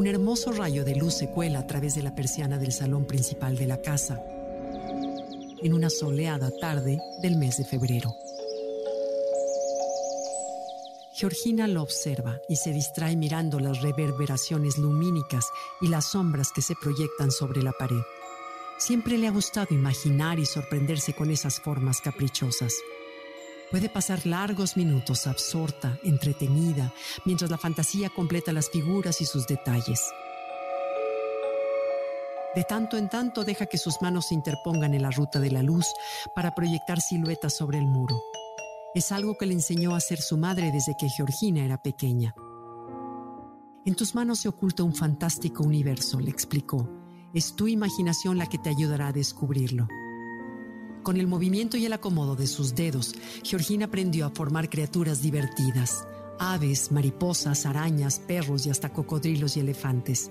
Un hermoso rayo de luz se cuela a través de la persiana del salón principal de la casa, en una soleada tarde del mes de febrero. Georgina lo observa y se distrae mirando las reverberaciones lumínicas y las sombras que se proyectan sobre la pared. Siempre le ha gustado imaginar y sorprenderse con esas formas caprichosas. Puede pasar largos minutos absorta, entretenida, mientras la fantasía completa las figuras y sus detalles. De tanto en tanto deja que sus manos se interpongan en la ruta de la luz para proyectar siluetas sobre el muro. Es algo que le enseñó a hacer su madre desde que Georgina era pequeña. En tus manos se oculta un fantástico universo, le explicó. Es tu imaginación la que te ayudará a descubrirlo. Con el movimiento y el acomodo de sus dedos, Georgina aprendió a formar criaturas divertidas, aves, mariposas, arañas, perros y hasta cocodrilos y elefantes.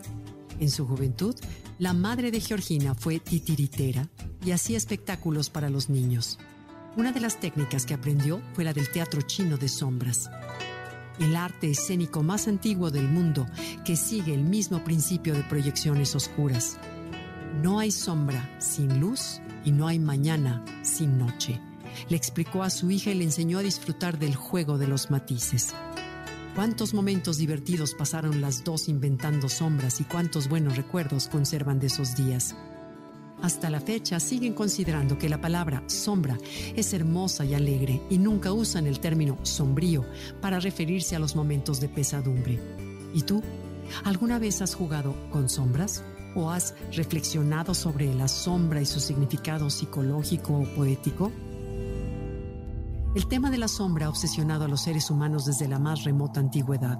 En su juventud, la madre de Georgina fue titiritera y hacía espectáculos para los niños. Una de las técnicas que aprendió fue la del teatro chino de sombras, el arte escénico más antiguo del mundo que sigue el mismo principio de proyecciones oscuras. No hay sombra sin luz y no hay mañana sin noche. Le explicó a su hija y le enseñó a disfrutar del juego de los matices. Cuántos momentos divertidos pasaron las dos inventando sombras y cuántos buenos recuerdos conservan de esos días. Hasta la fecha siguen considerando que la palabra sombra es hermosa y alegre y nunca usan el término sombrío para referirse a los momentos de pesadumbre. ¿Y tú? ¿Alguna vez has jugado con sombras? ¿O has reflexionado sobre la sombra y su significado psicológico o poético? El tema de la sombra ha obsesionado a los seres humanos desde la más remota antigüedad.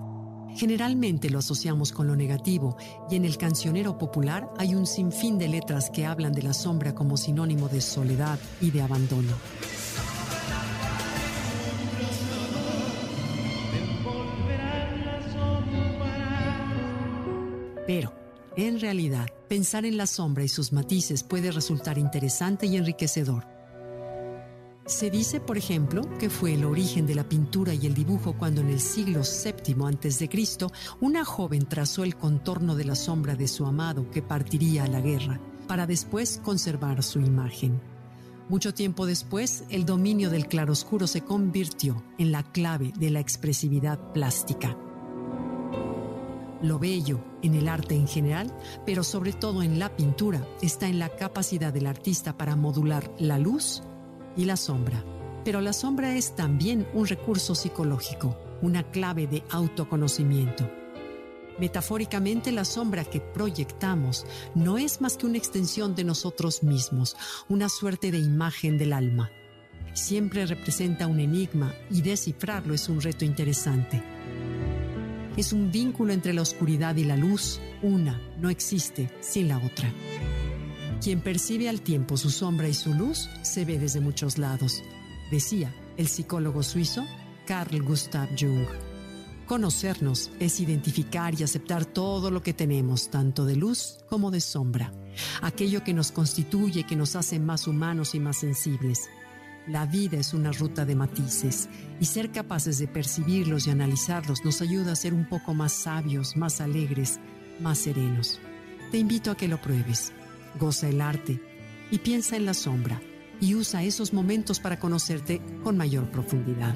Generalmente lo asociamos con lo negativo y en el cancionero popular hay un sinfín de letras que hablan de la sombra como sinónimo de soledad y de abandono. Pero, en realidad, pensar en la sombra y sus matices puede resultar interesante y enriquecedor. Se dice, por ejemplo, que fue el origen de la pintura y el dibujo cuando en el siglo VII a.C. una joven trazó el contorno de la sombra de su amado que partiría a la guerra, para después conservar su imagen. Mucho tiempo después, el dominio del claroscuro se convirtió en la clave de la expresividad plástica. Lo bello en el arte en general, pero sobre todo en la pintura, está en la capacidad del artista para modular la luz y la sombra. Pero la sombra es también un recurso psicológico, una clave de autoconocimiento. Metafóricamente, la sombra que proyectamos no es más que una extensión de nosotros mismos, una suerte de imagen del alma. Siempre representa un enigma y descifrarlo es un reto interesante es un vínculo entre la oscuridad y la luz. Una no existe sin la otra. Quien percibe al tiempo su sombra y su luz se ve desde muchos lados, decía el psicólogo suizo Carl Gustav Jung. Conocernos es identificar y aceptar todo lo que tenemos, tanto de luz como de sombra, aquello que nos constituye, que nos hace más humanos y más sensibles. La vida es una ruta de matices y ser capaces de percibirlos y analizarlos nos ayuda a ser un poco más sabios, más alegres, más serenos. Te invito a que lo pruebes. Goza el arte y piensa en la sombra y usa esos momentos para conocerte con mayor profundidad.